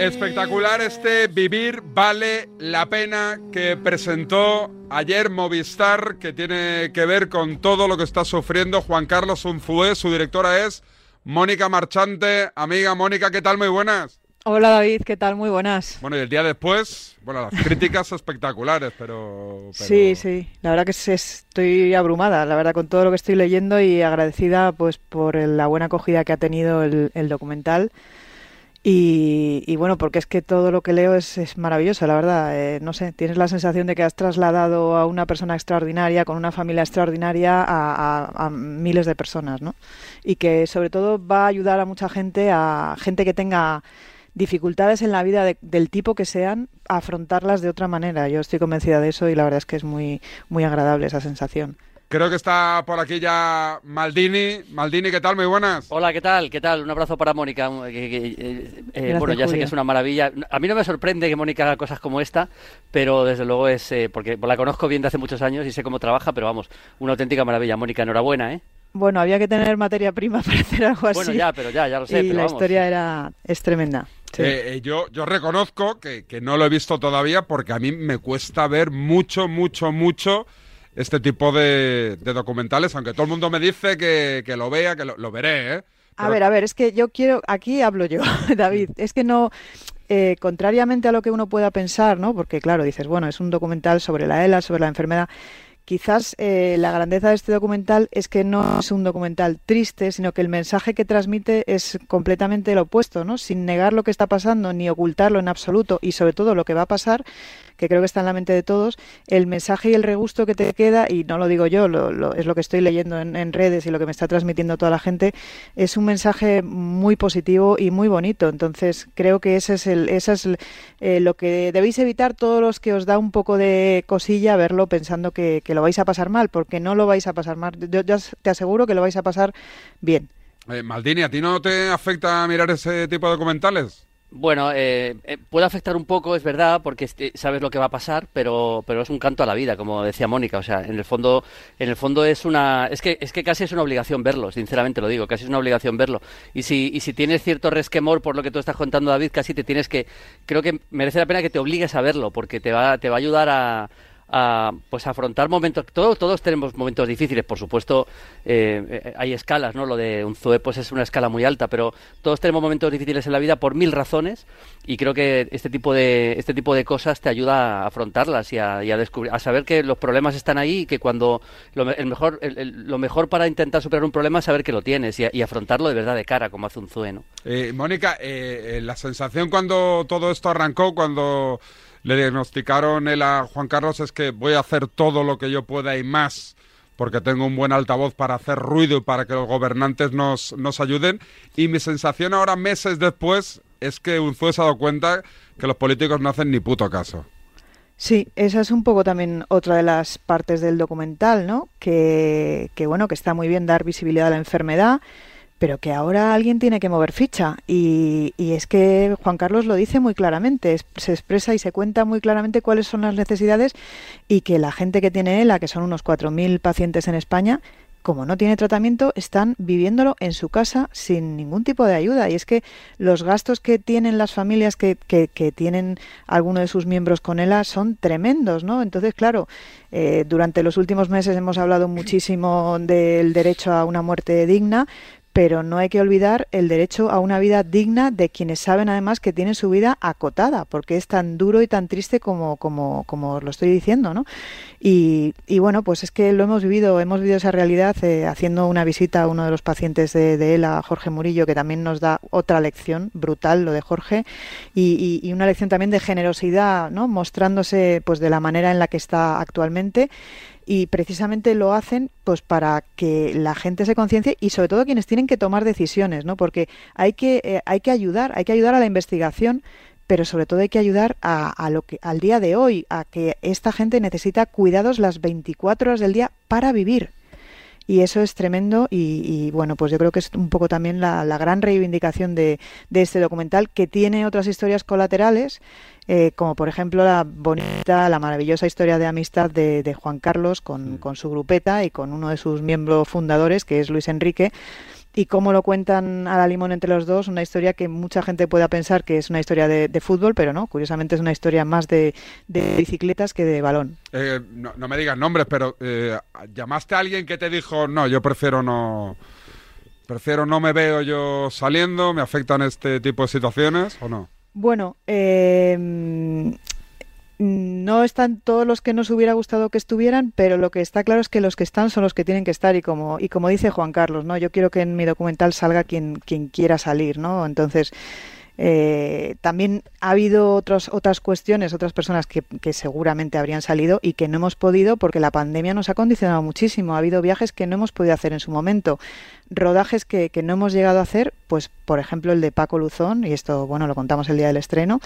Espectacular este Vivir vale la pena que presentó ayer Movistar, que tiene que ver con todo lo que está sufriendo Juan Carlos Unzué. Su directora es Mónica Marchante. Amiga Mónica, ¿qué tal? Muy buenas. Hola David, ¿qué tal? Muy buenas. Bueno, y el día después, bueno, las críticas espectaculares, pero, Sí, sí, la verdad que estoy abrumada, la verdad, con todo lo que estoy leyendo y agradecida pues por la buena acogida que ha tenido el, el documental. Y, bueno, porque es que todo lo que leo es, maravilloso, la verdad. Eh, no sé, tienes la sensación de que has trasladado a una persona extraordinaria, con una familia extraordinaria, a, miles de personas, ¿no? Y que sobre todo va a ayudar a mucha gente, a gente que tenga dificultades en la vida del tipo que sean, a afrontarlas de otra manera. Yo estoy convencida de eso y la verdad es que es muy, muy agradable esa sensación. Creo que está por aquí ya Maldini. Maldini, ¿qué tal? Muy buenas. Hola, ¿qué tal? ¿Qué tal? Un abrazo para Mónica. Eh, eh, bueno, ya sé que es una maravilla. A mí no me sorprende que Mónica haga cosas como esta, pero desde luego es eh, porque la conozco bien de hace muchos años y sé cómo trabaja, pero vamos, una auténtica maravilla. Mónica, enhorabuena, ¿eh? Bueno, había que tener materia prima para hacer algo así. Bueno, ya, pero ya, ya lo sé. Y la historia era es tremenda. yo, yo reconozco que, que no lo he visto todavía porque a mí me cuesta ver mucho, mucho, mucho este tipo de, documentales, aunque todo el mundo me dice que, lo vea, que lo, veré, ¿eh? A ver, a ver, es que yo quiero, aquí hablo yo, David, es que no, eh, contrariamente a lo que uno pueda pensar, ¿no? Porque claro, dices, bueno, es un documental sobre la ELA, sobre la enfermedad. Quizás eh, la grandeza de este documental es que no es un documental triste, sino que el mensaje que transmite es completamente lo opuesto, ¿no? Sin negar lo que está pasando ni ocultarlo en absoluto y sobre todo lo que va a pasar, que creo que está en la mente de todos, el mensaje y el regusto que te queda, y no lo digo yo, es lo que estoy leyendo en, redes y lo que me está transmitiendo toda la gente, es un mensaje muy positivo y muy bonito. Entonces, creo que ese es, el, eh, lo que debéis evitar todos los que os da un poco de cosilla verlo pensando que, lo vais a pasar mal, porque no lo vais a pasar mal. Yo, te aseguro que lo vais a pasar bien. Eh, Maldini, ¿a ti no te afecta mirar ese tipo de documentales? Bueno, eh, eh, puede afectar un poco, es verdad, porque sabes lo que va a pasar, pero, pero es un canto a la vida, como decía Mónica. O sea, en el fondo, en el fondo es una, es que, es que casi es una obligación verlo, sinceramente lo digo, casi es una obligación verlo. Y si, y si tienes cierto resquemor por lo que tú estás contando, David, casi te tienes que, creo que merece la pena que te obligues a verlo, porque te va, te va a ayudar a, a pues afrontar momentos todos todos tenemos momentos difíciles por supuesto eh, eh, hay escalas no lo de un zoe pues es una escala muy alta pero todos tenemos momentos difíciles en la vida por mil razones y creo que este tipo de este tipo de cosas te ayuda a afrontarlas y a, descubrir a saber que los problemas están ahí y que cuando lo, el mejor lo mejor para intentar superar un problema es saber que lo tienes y, afrontarlo de verdad de cara como hace un zoe ¿no? Eh, Mónica la sensación cuando todo esto arrancó cuando le diagnosticaron él a Juan Carlos es que voy a hacer todo lo que yo pueda y más porque tengo un buen altavoz para hacer ruido y para que los gobernantes nos, nos ayuden. Y mi sensación ahora, meses después, es que un se ha dado cuenta que los políticos no hacen ni puto caso. Sí, esa es un poco también otra de las partes del documental, ¿no? Que bueno, que está muy bien dar visibilidad a la enfermedad, pero que ahora alguien tiene que mover ficha. Y, es que Juan Carlos lo dice muy claramente, se expresa y se cuenta muy claramente cuáles son las necesidades y que la gente que tiene ELA, que son unos 4.000 pacientes en España, como no tiene tratamiento, están viviéndolo en su casa sin ningún tipo de ayuda. Y es que los gastos que tienen las familias que, que, tienen alguno de sus miembros con ELA son tremendos, ¿no? Entonces, claro, eh, durante los últimos meses hemos hablado muchísimo del derecho a una muerte digna, pero no hay que olvidar el derecho a una vida digna de quienes saben además que tienen su vida acotada, porque es tan duro y tan triste como, como, como lo estoy diciendo, ¿no? Y, y, bueno, pues es que lo hemos vivido, hemos vivido esa realidad eh, haciendo una visita a uno de los pacientes de, de, él, a Jorge Murillo, que también nos da otra lección brutal, lo de Jorge, y, y, una lección también de generosidad, ¿no? Mostrándose pues de la manera en la que está actualmente y precisamente lo hacen pues para que la gente se conciencie y sobre todo quienes tienen que tomar decisiones, ¿no? Porque hay que eh, hay que ayudar, hay que ayudar a la investigación, pero sobre todo hay que ayudar a, lo que al día de hoy, a que esta gente necesita cuidados las 24 horas del día para vivir. Y eso es tremendo y, bueno, pues yo creo que es un poco también la, gran reivindicación de, de, este documental que tiene otras historias colaterales eh, como por ejemplo la bonita, la maravillosa historia de amistad de, Juan Carlos con, su grupeta y con uno de sus miembros fundadores, que es Luis Enrique, y cómo lo cuentan a la limón entre los dos, una historia que mucha gente pueda pensar que es una historia de, fútbol, pero no, curiosamente es una historia más de, bicicletas que de balón. Eh, no, me digas nombres, pero eh, ¿llamaste a alguien que te dijo, no, yo prefiero no... Prefiero no me veo yo saliendo, me afectan este tipo de situaciones o no? Bueno, eh, no están todos los que nos hubiera gustado que estuvieran, pero lo que está claro es que los que están son los que tienen que estar y como y como dice Juan Carlos, ¿no? Yo quiero que en mi documental salga quien quien quiera salir, ¿no? Entonces eh, también ha habido otros, otras cuestiones, otras personas que, seguramente habrían salido y que no hemos podido porque la pandemia nos ha condicionado muchísimo. Ha habido viajes que no hemos podido hacer en su momento, rodajes que, que no hemos llegado a hacer, pues por ejemplo el de Paco Luzón, y esto bueno lo contamos el día del estreno,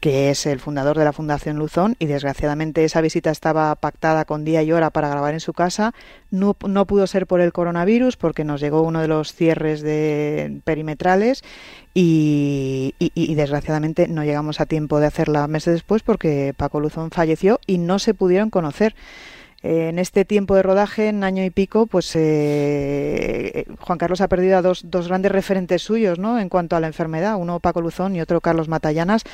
que es el fundador de la Fundación Luzón, y desgraciadamente esa visita estaba pactada con día y hora para grabar en su casa. No, no pudo ser por el coronavirus porque nos llegó uno de los cierres de perimetrales y, y, desgraciadamente no llegamos a tiempo de hacerla meses después porque Paco Luzón falleció y no se pudieron conocer. En este tiempo de rodaje, en año y pico, pues eh, Juan Carlos ha perdido a dos, dos grandes referentes suyos ¿no? en cuanto a la enfermedad, uno Paco Luzón y otro Carlos Matallanas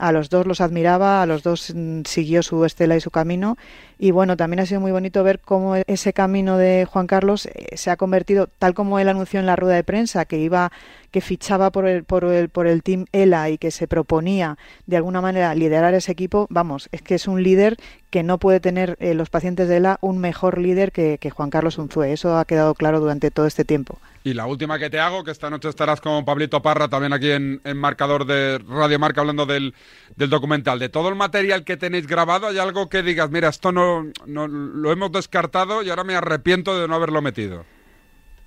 a los dos los admiraba, a los dos mm, siguió su estela y su camino. Y bueno, también ha sido muy bonito ver cómo ese camino de Juan Carlos eh, se ha convertido, tal como él anunció en la rueda de prensa, que iba, que fichaba por el, por el, por el team ELA y que se proponía de alguna manera liderar ese equipo, vamos, es que es un líder que no puede tener eh, los pacientes de ELA un mejor líder que, que Juan Carlos Unzue. Eso ha quedado claro durante todo este tiempo. Y la última que te hago, que esta noche estarás con Pablito Parra también aquí en, Marcador de Radio Marca hablando del, documental. De todo el material que tenéis grabado, ¿hay algo que digas, mira, esto no, no lo hemos descartado y ahora me arrepiento de no haberlo metido?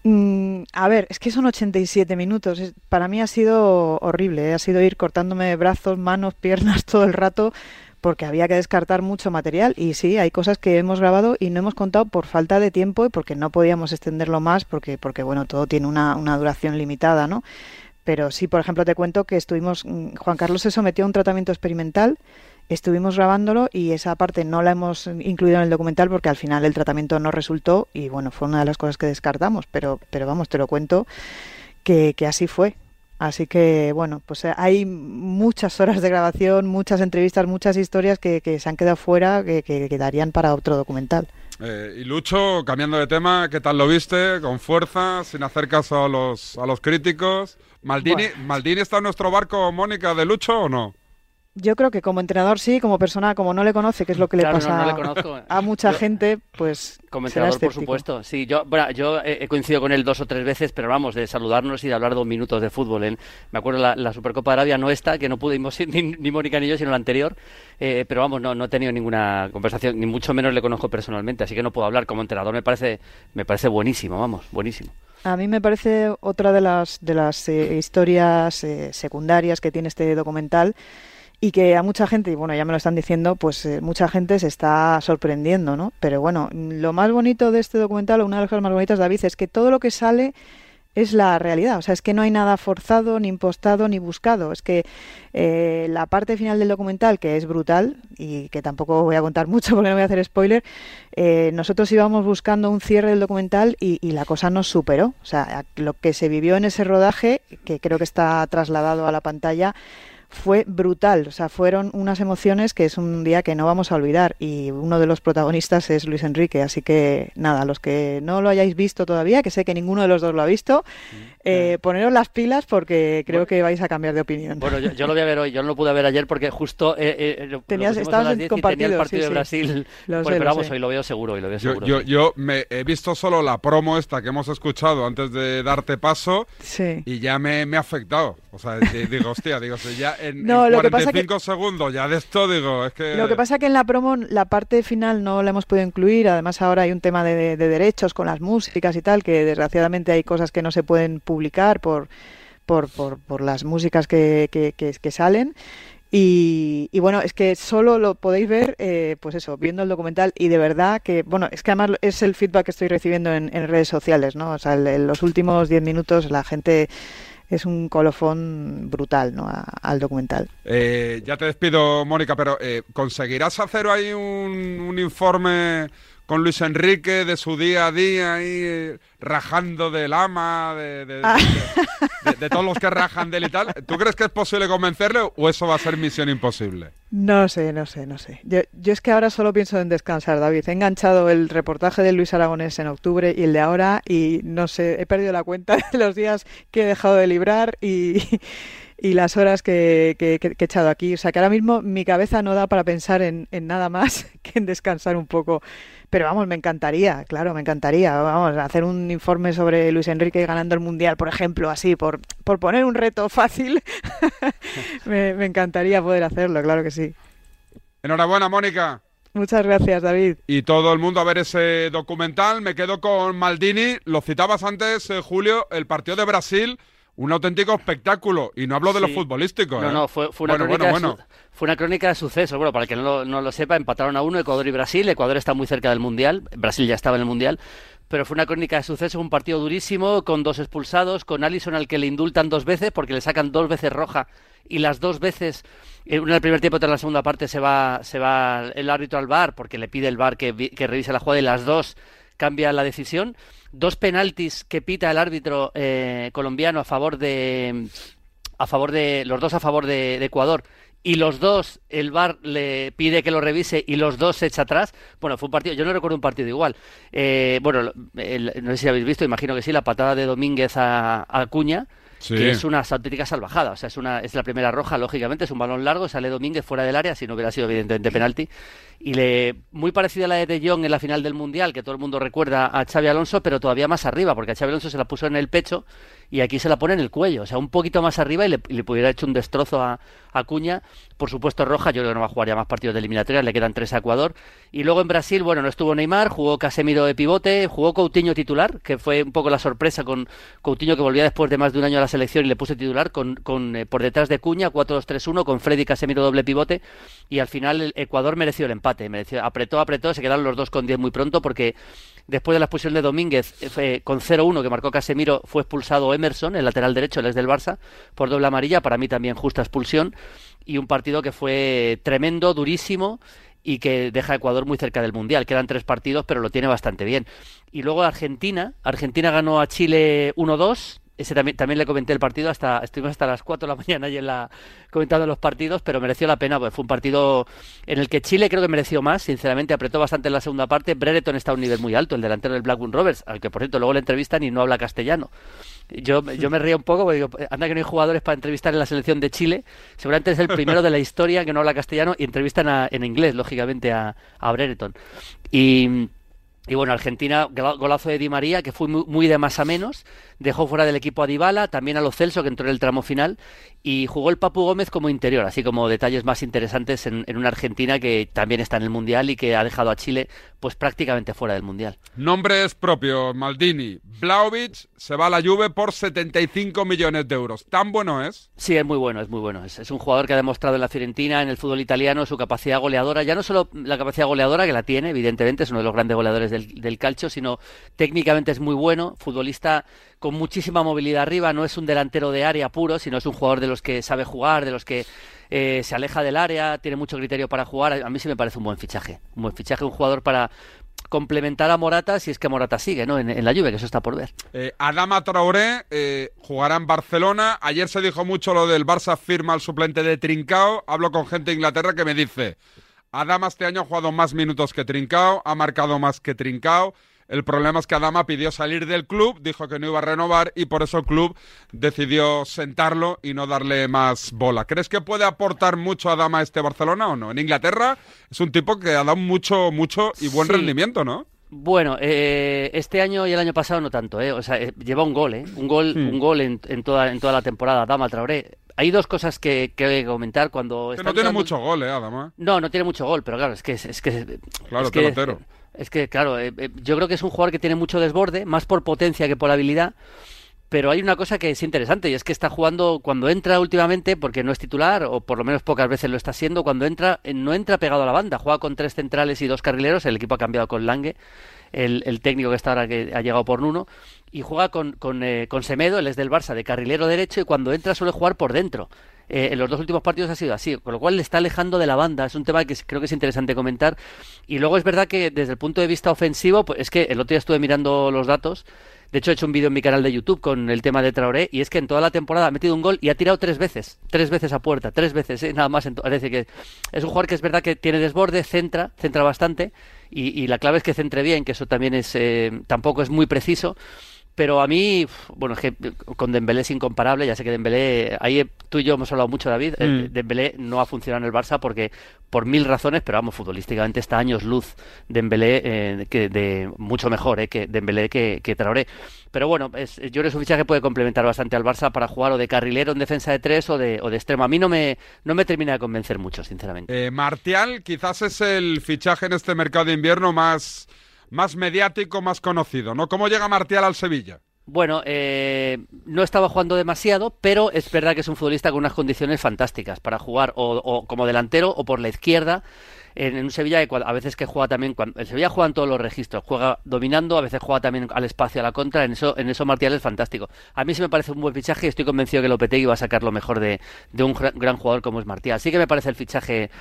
Mm, a ver, es que son 87 minutos. Para mí ha sido horrible. ¿eh? Ha sido ir cortándome brazos, manos, piernas todo el rato porque había que descartar mucho material y sí, hay cosas que hemos grabado y no hemos contado por falta de tiempo y porque no podíamos extenderlo más porque, porque bueno, todo tiene una, una duración limitada, ¿no? Pero sí, por ejemplo, te cuento que estuvimos, mm, Juan Carlos se sometió a un tratamiento experimental, estuvimos grabándolo y esa parte no la hemos incluido en el documental porque al final el tratamiento no resultó y bueno, fue una de las cosas que descartamos, pero, pero vamos, te lo cuento que, que así fue. Así que, bueno, pues eh, hay muchas horas de grabación, muchas entrevistas, muchas historias que, se han quedado fuera que, quedarían para otro documental. Eh, y Lucho, cambiando de tema, ¿qué tal lo viste? Con fuerza, sin hacer caso a los, a los críticos. ¿Maldini, ¿Maldini está en nuestro barco, Mónica, de Lucho o no? Yo creo que como entrenador sí, como persona, como no le conoce, que es lo que le pasa a mucha gente, pues. Como entrenador, por supuesto. Sí, yo, bueno, yo he coincidido con él dos o tres veces, pero vamos, de saludarnos y de hablar dos minutos de fútbol. Me acuerdo la, la Supercopa de Arabia no esta, que no pudimos ir ni, Mónica ni yo, sino la anterior. Eh, pero vamos, no, no he tenido ninguna conversación, ni mucho menos le conozco personalmente, así que no puedo hablar. Como entrenador me parece, me parece buenísimo, vamos, buenísimo. A mí me parece otra de las, de las eh, historias eh, secundarias que tiene este documental y que a mucha gente, y bueno, ya me lo están diciendo, pues eh, mucha gente se está sorprendiendo, ¿no? Pero bueno, lo más bonito de este documental, o una de las cosas más bonitas, David, es que todo lo que sale es la realidad. O sea, es que no hay nada forzado, ni impostado, ni buscado. Es que eh, la parte final del documental, que es brutal, y que tampoco voy a contar mucho porque no voy a hacer spoiler, eh, nosotros íbamos buscando un cierre del documental y, y, la cosa nos superó. O sea, lo que se vivió en ese rodaje, que creo que está trasladado a la pantalla, fue brutal. O sea, fueron unas emociones que es un día que no vamos a olvidar. Y uno de los protagonistas es Luis Enrique. Así que nada, los que no lo hayáis visto todavía, que sé que ninguno de los dos lo ha visto, eh, poneros las pilas porque creo que vais a cambiar de opinión. Bueno, yo, lo voy a ver hoy. Yo no lo pude ver ayer porque justo eh, eh, Tenías, estabas tenía el partido de Brasil. Lo pero vamos, hoy lo veo seguro. lo veo seguro yo, yo, me he visto solo la promo esta que hemos escuchado antes de darte paso y ya me, me ha afectado. O sea, digo, hostia, digo, ya en, no, 45 segundos ya de esto digo, es que... Lo que pasa que en la promo la parte final no la hemos podido incluir, además ahora hay un tema de, derechos con las músicas y tal, que desgraciadamente hay cosas que no se pueden publicar por, por, por, las músicas que, que, salen. Y, bueno, es que solo lo podéis ver, eh, pues eso, viendo el documental y de verdad que, bueno, es que además es el feedback que estoy recibiendo en, redes sociales, ¿no? O sea, en los últimos 10 minutos la gente es un colofón brutal ¿no? al documental. Eh, ya te despido, Mónica, pero eh, ¿conseguirás hacer ahí un, informe con Luis Enrique de su día a día eh, rajando del ama, de, de, Ah. de- de todos los que rajan de él y tal. ¿Tú crees que es posible convencerle o eso va a ser misión imposible? No sé, no sé, no sé. Yo, yo es que ahora solo pienso en descansar, David. He enganchado el reportaje de Luis Aragonés en octubre y el de ahora y no sé, he perdido la cuenta de los días que he dejado de librar y, y las horas que, que- que- que he echado aquí. O sea que ahora mismo mi cabeza no da para pensar en, en nada más que en descansar un poco. Pero vamos, me encantaría, claro, me encantaría. Vamos, hacer un informe sobre Luis Enrique ganando el Mundial, por ejemplo, así, por, por poner un reto fácil. me, me encantaría poder hacerlo, claro que sí. Enhorabuena, Mónica. Muchas gracias, David. Y todo el mundo a ver ese documental. Me quedo con Maldini. Lo citabas antes, eh, Julio, el partido de Brasil. Un auténtico espectáculo. Y no hablo de lo Sí. futbolístico. No, ¿eh? no, fue, fue una bueno, crónica bueno, de bueno. fue una crónica de sucesos. Bueno, para el que no lo, no lo sepa, empataron a uno Ecuador y Brasil. Ecuador está muy cerca del Mundial. Brasil ya estaba en el Mundial. Pero fue una crónica de sucesos, un partido durísimo, con dos expulsados, con Allison al que le indultan dos veces porque le sacan dos veces roja y las dos veces, una en el primer tiempo otra en la segunda parte, se va, se va el árbitro al bar porque le pide el bar que, vi- que revise la jugada y las dos cambia la decisión. Dos penaltis que pita el árbitro eh, colombiano a favor de a favor de los dos a favor de Ecuador y los dos el VAR le pide que lo revise y los dos se echa atrás. Bueno, fue un partido, yo no recuerdo un partido igual. Eh, bueno, el- no sé si habéis visto, imagino que sí, la patada de Domínguez a, a Acuña, Sí. que es una auténtica salvajada. O sea, es, una, es la primera roja, lógicamente, es un balón largo, sale Domínguez fuera del área, si no hubiera sido evidentemente penalti. Y le muy parecida a la de De Jong en la final del Mundial, que todo el mundo recuerda a Xavi Alonso, pero todavía más arriba, porque a Xavi Alonso se la puso en el pecho y aquí se la pone en el cuello. O sea, un poquito más arriba y le, y pudiera hecho un destrozo a, Cuña. Por supuesto, Roja, yo creo que no va a jugar ya más partidos de eliminatorias, le quedan tres a Ecuador. Y luego en Brasil, bueno, no estuvo Neymar, jugó Casemiro de pivote, jugó Coutinho titular, que fue un poco la sorpresa con Coutinho que volvía después de más de un año a la selección y le puse titular con, con eh, por detrás de Cuña, 4-2-3-1, con Freddy Casemiro doble pivote. Y al final el Ecuador mereció el empate, mereció, apretó, apretó, se quedaron los dos con 10 muy pronto porque después de la expulsión de Domínguez, eh, con 0-1 que marcó Casemiro, fue expulsado Emerson, el lateral derecho, el ex del Barça, por doble amarilla, para mí también justa expulsión, y un partido que fue tremendo, durísimo, y que deja a Ecuador muy cerca del Mundial. Quedan tres partidos, pero lo tiene bastante bien. Y luego Argentina, Argentina ganó a Chile 1-2. Ese también, también le comenté el partido, hasta estuvimos hasta las 4 de la mañana y en la, comentando los partidos, pero mereció la pena, porque fue un partido en el que Chile creo que mereció más, sinceramente apretó bastante en la segunda parte. Brereton está a un nivel muy alto, el delantero del Blackburn Rovers, al que por cierto luego le entrevistan y no habla castellano. Yo, yo me río un poco porque digo, anda que no hay jugadores para entrevistar en la selección de Chile. Seguramente es el primero de la historia que no habla castellano y entrevistan a- en inglés, lógicamente, a, a Brereton. Y, y bueno, Argentina, gola- golazo de Di María, que fue muy, muy de más a menos. Dejó fuera del equipo a Dybala, también a Lo Celso, que entró en el tramo final. Y jugó el Papu Gómez como interior, así como detalles más interesantes en, en una Argentina que también está en el Mundial y que ha dejado a Chile pues prácticamente fuera del Mundial. Nombres propios, Maldini. Blaovic se va a la Juve por 75 millones de euros. ¿Tan bueno es? Sí, es muy bueno, es muy bueno. Es, es un jugador que ha demostrado en la Fiorentina, en el fútbol italiano, su capacidad goleadora. Ya no solo la capacidad goleadora, que la tiene, evidentemente, es uno de los grandes goleadores del, del calcio, sino técnicamente es muy bueno. Futbolista con muchísima movilidad arriba, no es un delantero de área puro, sino es un jugador de los que sabe jugar, de los que eh, se aleja del área, tiene mucho criterio para jugar. A mí sí me parece un buen fichaje. Un buen fichaje, un jugador para complementar a Morata si es que Morata sigue ¿no? en, la lluvia, que eso está por ver. Eh, Adama Traoré eh, jugará en Barcelona. Ayer se dijo mucho lo del Barça firma al suplente de Trincao. Hablo con gente de Inglaterra que me dice, Adama este año ha jugado más minutos que Trincao, ha marcado más que Trincao. El problema es que Adama pidió salir del club, dijo que no iba a renovar y por eso el club decidió sentarlo y no darle más bola. ¿Crees que puede aportar mucho Adama a este Barcelona o no? En Inglaterra es un tipo que ha dado mucho, mucho y buen Sí. rendimiento, ¿no? Bueno, eh, este año y el año pasado no tanto, ¿eh? O sea, eh, lleva un gol, ¿eh? Un gol, Hmm. un gol en, en toda, en toda la temporada, Dama Traoré. Hay dos cosas que, que comentar cuando... Está no tiene mucho gol, ¿eh, Adama? No, no tiene mucho gol, pero claro, es que... Es, que Claro, es que. Es que, claro, eh, eh, yo creo que es un jugador que tiene mucho desborde, más por potencia que por habilidad. Pero hay una cosa que es interesante y es que está jugando cuando entra últimamente, porque no es titular, o por lo menos pocas veces lo está siendo, cuando entra, eh, no entra pegado a la banda, juega con tres centrales y dos carrileros, el equipo ha cambiado con Lange, el, el técnico que está ahora que ha llegado por Nuno, y juega con, con, eh, con Semedo, él es del Barça, de carrilero derecho, y cuando entra suele jugar por dentro. eh, en los dos últimos partidos ha sido así, con lo cual le está alejando de la banda. Es un tema que creo que es interesante comentar. Y luego es verdad que desde el punto de vista ofensivo, pues es que el otro día estuve mirando los datos. De hecho, he hecho un vídeo en mi canal de YouTube con el tema de Traoré y es que en toda la temporada ha metido un gol y ha tirado tres veces, tres veces a puerta, tres veces, ¿eh? nada más. Es decir, que es un jugador que es verdad que tiene desborde, centra, centra bastante y, la clave es que centre bien, que eso también es eh, tampoco es muy preciso pero a mí, bueno, es que con Dembélé es incomparable, ya sé que Dembélé, ahí tú y yo hemos hablado mucho, David, eh, mm. Dembélé no ha funcionado en el Barça porque por mil razones, pero vamos, futbolísticamente está años luz Dembélé eh, que de mucho mejor eh, que Dembélé que, que Traoré. Pero bueno, es, yo creo que su fichaje puede complementar bastante al Barça para jugar o de carrilero en defensa de tres o de, o de extremo. A mí no me, no me termina de convencer mucho, sinceramente. Eh, Martial quizás es el fichaje en este mercado de invierno más más mediático, más conocido, ¿no? ¿Cómo llega Martial al Sevilla? Bueno, eh, no estaba jugando demasiado, pero es verdad que es un futbolista con unas condiciones fantásticas para jugar o como delantero o por la izquierda en, un Sevilla que a veces que juega también, el Sevilla juega en todos los registros, juega dominando, a veces juega también al espacio, a la contra, en eso, en eso Martial es fantástico. A mí sí me parece un buen fichaje y estoy convencido que Lopetegui va a sacar lo mejor de, de un gran jugador como es Martial. Sí que me parece el fichaje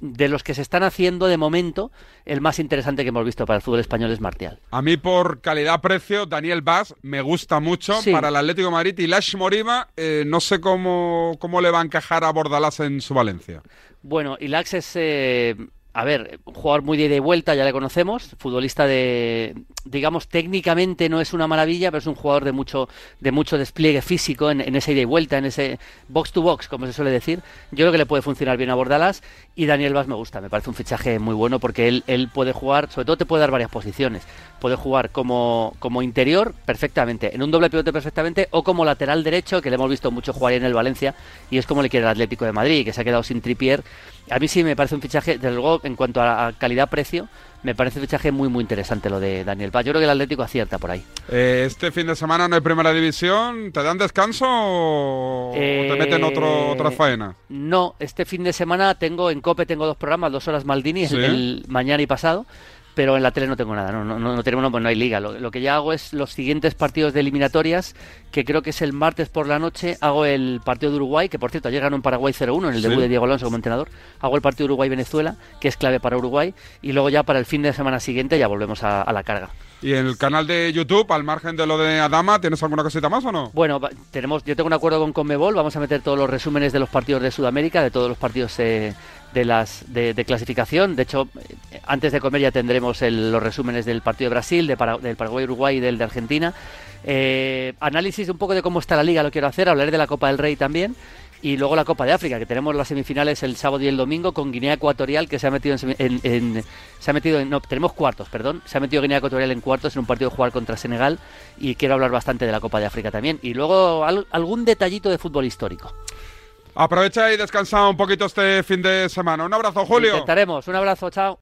de los que se están haciendo de momento, el más interesante que hemos visto para el fútbol español es Martial. A mí por calidad-precio, Daniel Vaz me gusta mucho para el Atlético de Madrid y Lash Moriba eh, no sé cómo, cómo le va a encajar a Bordalás en su Valencia. Bueno, y Lax es eh, a ver, un jugador muy de ida y vuelta, ya le conocemos, futbolista de, digamos, técnicamente no es una maravilla, pero es un jugador de mucho, de mucho despliegue físico en, esa ida y vuelta, en ese box to box, como se suele decir. Yo creo que le puede funcionar bien a Bordalas y Daniel Vaz me gusta, me parece un fichaje muy bueno porque él, él puede jugar, sobre todo te puede dar varias posiciones. Puede jugar como, como interior perfectamente, en un doble pivote perfectamente, o como lateral derecho, que le hemos visto mucho jugar en el Valencia, y es como le quiere el Atlético de Madrid, que se ha quedado sin tripier a mí sí me parece un fichaje, desde luego, en cuanto a calidad-precio, me parece un fichaje muy, muy interesante lo de Daniel Paz. Yo creo que el Atlético acierta por ahí. Eh, este fin de semana no hay primera división. ¿Te dan descanso o, te meten otro, eh, otra faena? No, este fin de semana tengo en COPE tengo dos programas, dos horas Maldini, el mañana y pasado pero en la tele no tengo nada, no, no, no tenemos, pues no hay liga. Lo, que ya hago es los siguientes partidos de eliminatorias, que creo que es el martes por la noche, hago el partido de Uruguay, que por cierto ayer ganó en Paraguay 0-1 en el debut de Diego Alonso como entrenador, hago el partido de Uruguay-Venezuela, que es clave para Uruguay, y luego ya para el fin de semana siguiente ya volvemos a, la carga. ¿Y en el canal de YouTube, al margen de lo de Adama, tienes alguna cosita más o no? Bueno, tenemos, yo tengo un acuerdo con Conmebol, vamos a meter todos los resúmenes de los partidos de Sudamérica, de todos los partidos eh, de las de, clasificación. De hecho, antes de comer ya tendremos los resúmenes del partido de Brasil, de del Paraguay-Uruguay y del de Argentina. Eh, análisis un poco de cómo está la liga, lo quiero hacer. Hablaré de la Copa del Rey también. Y luego la Copa de África, que tenemos las semifinales el sábado y el domingo con Guinea Ecuatorial, que se ha metido en, se ha metido en, no, tenemos cuartos, perdón, se ha metido Guinea Ecuatorial en cuartos en un partido de jugar contra Senegal y quiero hablar bastante de la Copa de África también. Y luego algún detallito de fútbol histórico. Aprovecha y descansa un poquito este fin de semana. Un abrazo, Julio. Intentaremos. Un abrazo, chao.